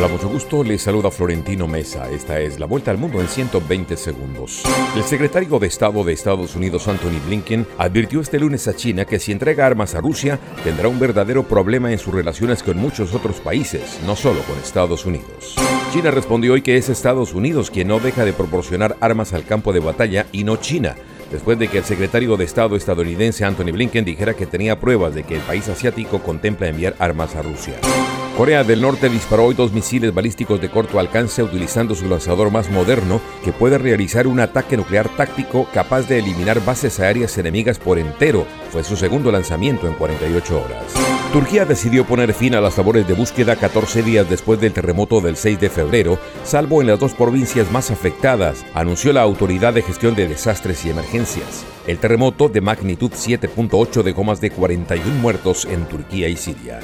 Hola, mucho gusto. Les saluda Florentino Mesa. Esta es la vuelta al mundo en 120 segundos. El secretario de Estado de Estados Unidos, Anthony Blinken, advirtió este lunes a China que si entrega armas a Rusia, tendrá un verdadero problema en sus relaciones con muchos otros países, no solo con Estados Unidos. China respondió hoy que es Estados Unidos quien no deja de proporcionar armas al campo de batalla y no China después de que el secretario de Estado estadounidense Anthony Blinken dijera que tenía pruebas de que el país asiático contempla enviar armas a Rusia. Corea del Norte disparó hoy dos misiles balísticos de corto alcance utilizando su lanzador más moderno que puede realizar un ataque nuclear táctico capaz de eliminar bases aéreas enemigas por entero. Fue su segundo lanzamiento en 48 horas. Turquía decidió poner fin a las labores de búsqueda 14 días después del terremoto del 6 de febrero, salvo en las dos provincias más afectadas, anunció la Autoridad de Gestión de Desastres y Emergencias. El terremoto de magnitud 7.8 dejó más de 41 muertos en Turquía y Siria.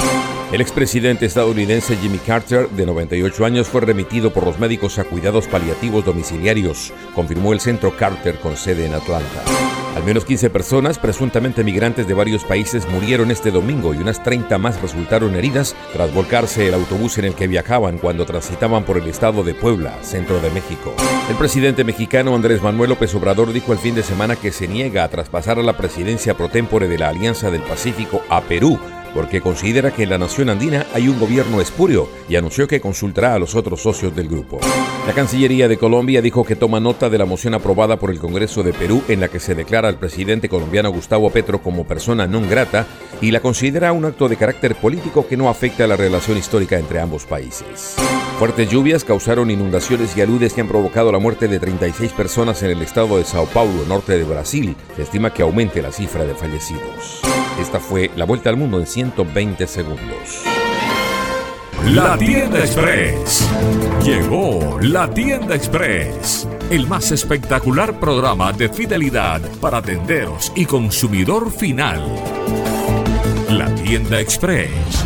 El expresidente estadounidense Jimmy Carter, de 98 años, fue remitido por los médicos a cuidados paliativos domiciliarios, confirmó el centro Carter con sede en Atlanta. Al menos 15 personas, presuntamente migrantes de varios países, murieron este domingo y unas 30 más resultaron heridas tras volcarse el autobús en el que viajaban cuando transitaban por el estado de Puebla, centro de México. El presidente mexicano Andrés Manuel López Obrador dijo el fin de semana que se niega a traspasar a la presidencia pro tempore de la Alianza del Pacífico a Perú porque considera que en la nación andina hay un gobierno espurio y anunció que consultará a los otros socios del grupo. La Cancillería de Colombia dijo que toma nota de la moción aprobada por el Congreso de Perú en la que se declara al presidente colombiano Gustavo Petro como persona non grata y la considera un acto de carácter político que no afecta a la relación histórica entre ambos países. Fuertes lluvias causaron inundaciones y aludes que han provocado la muerte de 36 personas en el estado de Sao Paulo, norte de Brasil. Se estima que aumente la cifra de fallecidos. Esta fue la vuelta al mundo en 120 segundos. La tienda express. Llegó la tienda express. El más espectacular programa de fidelidad para tenderos y consumidor final. La tienda express